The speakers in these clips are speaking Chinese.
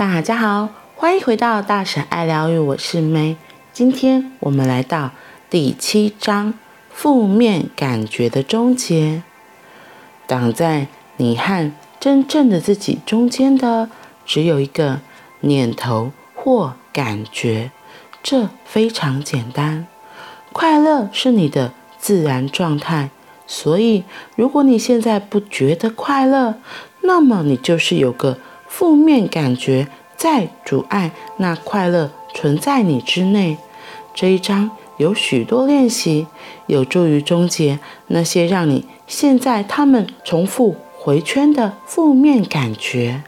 大家好，欢迎回到大婶爱疗愈，我是 May。今天我们来到第七章：负面感觉的终结。挡在你和真正的自己中间的，只有一个念头或感觉。这非常简单。快乐是你的自然状态，所以如果你现在不觉得快乐，那么你就是有个负面感觉在阻碍那快乐存在你之内。这一章有许多练习，有助于终结那些让你陷在他们重复回圈的负面感觉。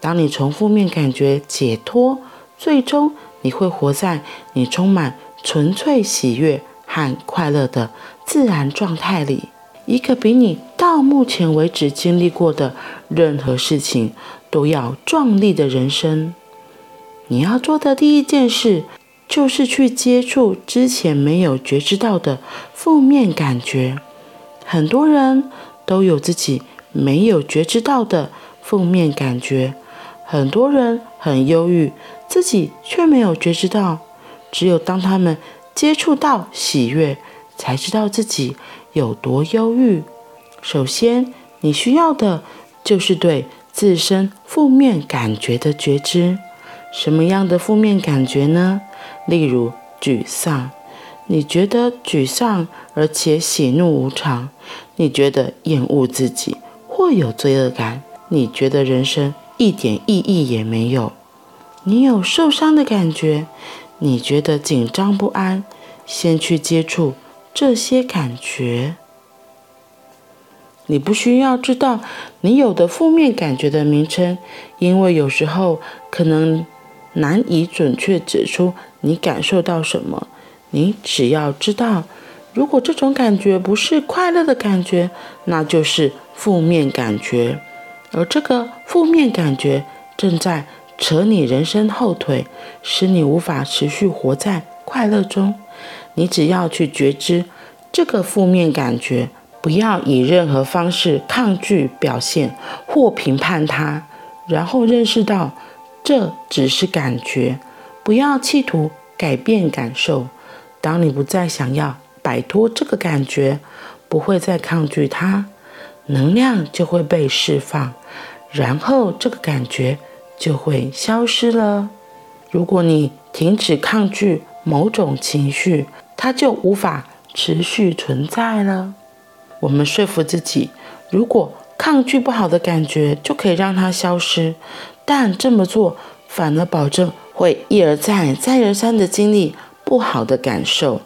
当你从负面感觉解脱，最终你会活在你充满纯粹喜悦和快乐的自然状态里，一个比你到目前为止经历过的任何事情都要壮丽的人生。你要做的第一件事，就是去接触之前没有觉知到的负面感觉。很多人都有自己没有觉知到的负面感觉，很多人很忧郁，自己却没有觉知到。只有当他们接触到喜悦，才知道自己有多忧郁。首先，你需要的就是对自身负面感觉的觉知。什么样的负面感觉呢？例如沮丧，你觉得沮丧，而且喜怒无常；你觉得厌恶自己，或有罪恶感；你觉得人生一点意义也没有；你有受伤的感觉；你觉得紧张不安。先去接触这些感觉。你不需要知道你有的负面感觉的名称，因为有时候可能。难以准确指出你感受到什么，你只要知道，如果这种感觉不是快乐的感觉，那就是负面感觉，而这个负面感觉正在扯你人生后腿，使你无法持续活在快乐中。你只要去觉知这个负面感觉，不要以任何方式抗拒表现或评判它，然后认识到。这只是感觉，不要企图改变感受。当你不再想要摆脱这个感觉，不会再抗拒它，能量就会被释放，然后这个感觉就会消失了。如果你停止抗拒某种情绪，它就无法持续存在了。我们说服自己，如果抗拒不好的感觉，就可以让它消失。但这么做反而保证会一而再、再而三地经历不好的感受。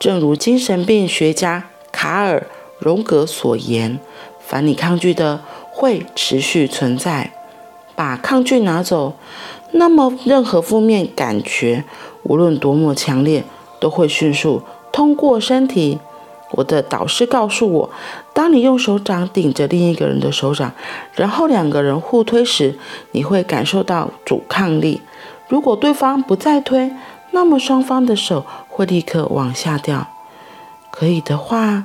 正如精神病学家卡尔·荣格所言：“凡你抗拒的，会持续存在。把抗拒拿走，那么任何负面感觉，无论多么强烈，都会迅速通过身体。”我的导师告诉我，当你用手掌顶着另一个人的手掌，然后两个人互推时，你会感受到阻抗力。如果对方不再推，那么双方的手会立刻往下掉。可以的话，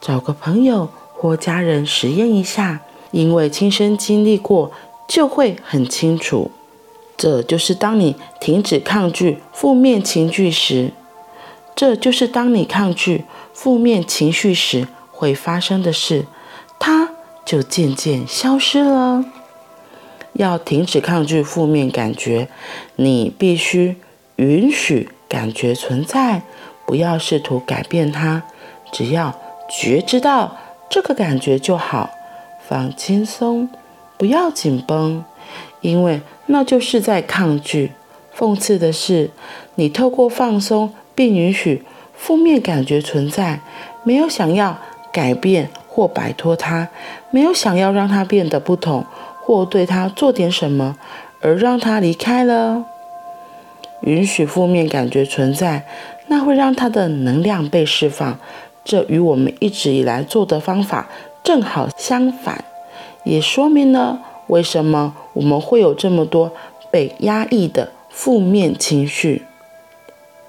找个朋友或家人实验一下，因为亲身经历过就会很清楚。这就是当你停止抗拒负面情绪时。这就是当你抗拒负面情绪时会发生的事，它就渐渐消失了。要停止抗拒负面感觉，你必须允许感觉存在，不要试图改变它，只要觉知到这个感觉就好。放轻松，不要紧绷，因为那就是在抗拒。讽刺的是，你透过放松。并允许负面感觉存在，没有想要改变或摆脱它，没有想要让它变得不同或对它做点什么，而让它离开了。允许负面感觉存在，那会让它的能量被释放。这与我们一直以来做的方法正好相反，也说明了为什么我们会有这么多被压抑的负面情绪。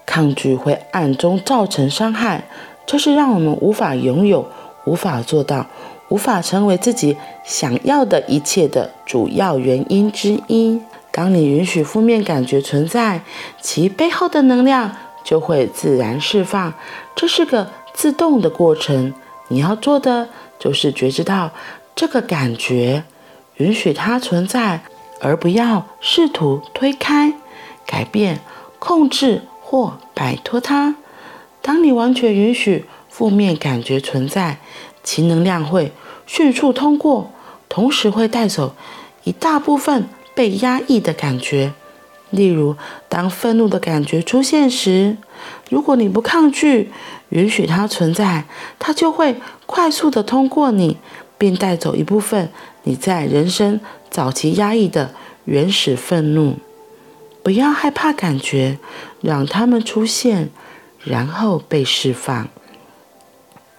抗拒会暗中造成伤害，这是让我们无法拥有、无法做到、无法成为自己想要的一切的主要原因之一。当你允许负面感觉存在，其背后的能量就会自然释放。这是个自动的过程。你要做的就是觉知到这个感觉，允许它存在，而不要试图推开、改变、控制或摆脱它。当你完全允许负面感觉存在，其能量会迅速通过，同时会带走一大部分被压抑的感觉。例如，当愤怒的感觉出现时，如果你不抗拒，允许它存在，它就会快速地通过你，并带走一部分你在人生早期压抑的原始愤怒。不要害怕感觉，让它们出现，然后被释放。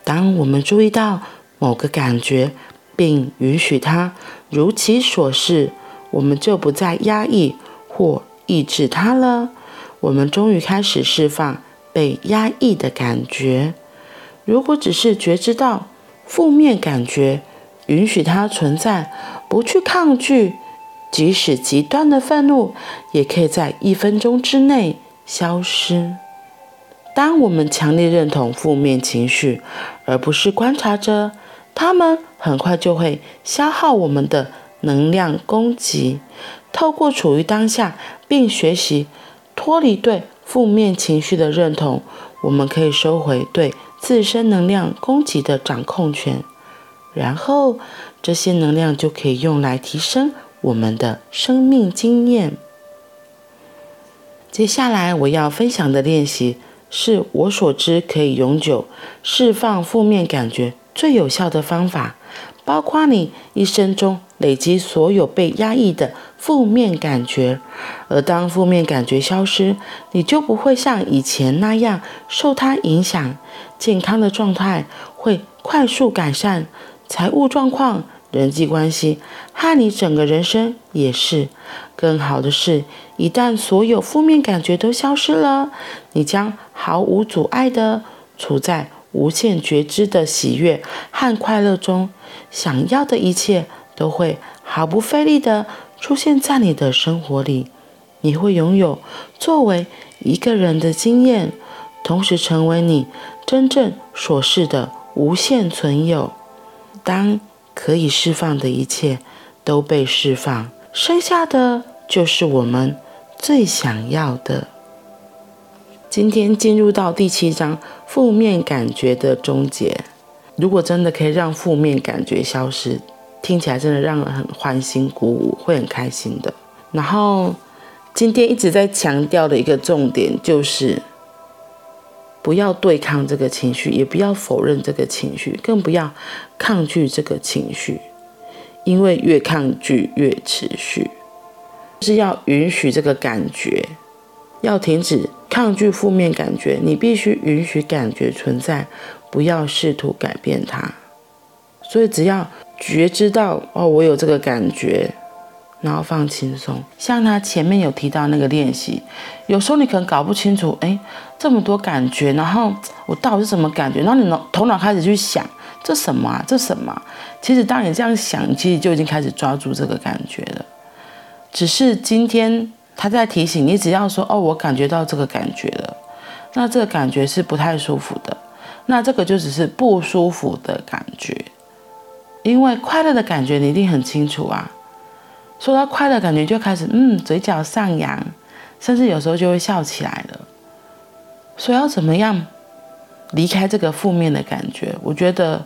当我们注意到某个感觉，并允许它如其所是，我们就不再压抑或抑制它了。我们终于开始释放被压抑的感觉。如果只是觉知到负面感觉，允许它存在，不去抗拒，即使极端的愤怒，也可以在一分钟之内消失。当我们强烈认同负面情绪，而不是观察着，它们很快就会消耗我们的能量供给。透过处于当下，并学习脱离对负面情绪的认同，我们可以收回对自身能量供给的掌控权，然后这些能量就可以用来提升我们的生命经验。接下来我要分享的练习。是我所知可以永久释放负面感觉最有效的方法，包括你一生中累积所有被压抑的负面感觉，而当负面感觉消失，你就不会像以前那样受它影响，健康的状态会快速改善，财务状况。人际关系和你整个人生也是。更好的是，一旦所有负面感觉都消失了，你将毫无阻碍地处在无限觉知的喜悦和快乐中。想要的一切都会毫不费力地出现在你的生活里。你会拥有作为一个人的经验，同时成为你真正所是的无限存有。当可以释放的一切都被释放，剩下的就是我们最想要的。今天进入到第七章，负面感觉的终结。如果真的可以让负面感觉消失，听起来真的让人很欢欣鼓舞，会很开心的。然后今天一直在强调的一个重点就是。不要对抗这个情绪，也不要否认这个情绪，更不要抗拒这个情绪，因为越抗拒越持续。是要允许这个感觉，要停止抗拒负面感觉。你必须允许感觉存在，不要试图改变它。所以只要觉知到哦，我有这个感觉。然后放轻松，像他前面有提到那个练习，有时候你可能搞不清楚，哎，这么多感觉，然后我到底是什么感觉？然后你脑头脑开始去想，这什么啊？这什么？其实当你这样想，其实就已经开始抓住这个感觉了。只是今天他在提醒你，只要说哦，我感觉到这个感觉了，那这个感觉是不太舒服的，那这个就只是不舒服的感觉，因为快乐的感觉你一定很清楚啊。说到快乐，感觉就开始嗯，嘴角上扬，甚至有时候就会笑起来了。所以要怎么样离开这个负面的感觉？我觉得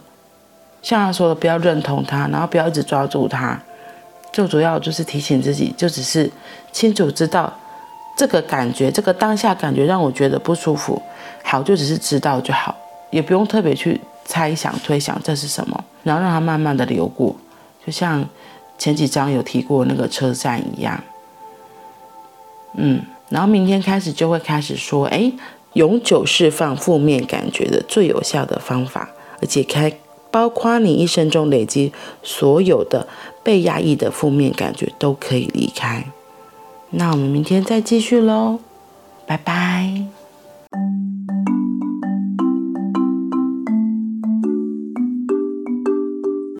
像他说的，不要认同他，然后不要一直抓住他。最主要就是提醒自己，就只是清楚知道这个感觉，这个当下感觉让我觉得不舒服。好，就只是知道就好，也不用特别去猜想、推想这是什么，然后让它慢慢的流过，就像。前几章有提过那个车站一样，嗯，然后明天开始就会开始说，哎，永久释放负面感觉的最有效的方法，而且开包括你一生中累积所有的被压抑的负面感觉都可以离开。那我们明天再继续喽，拜拜。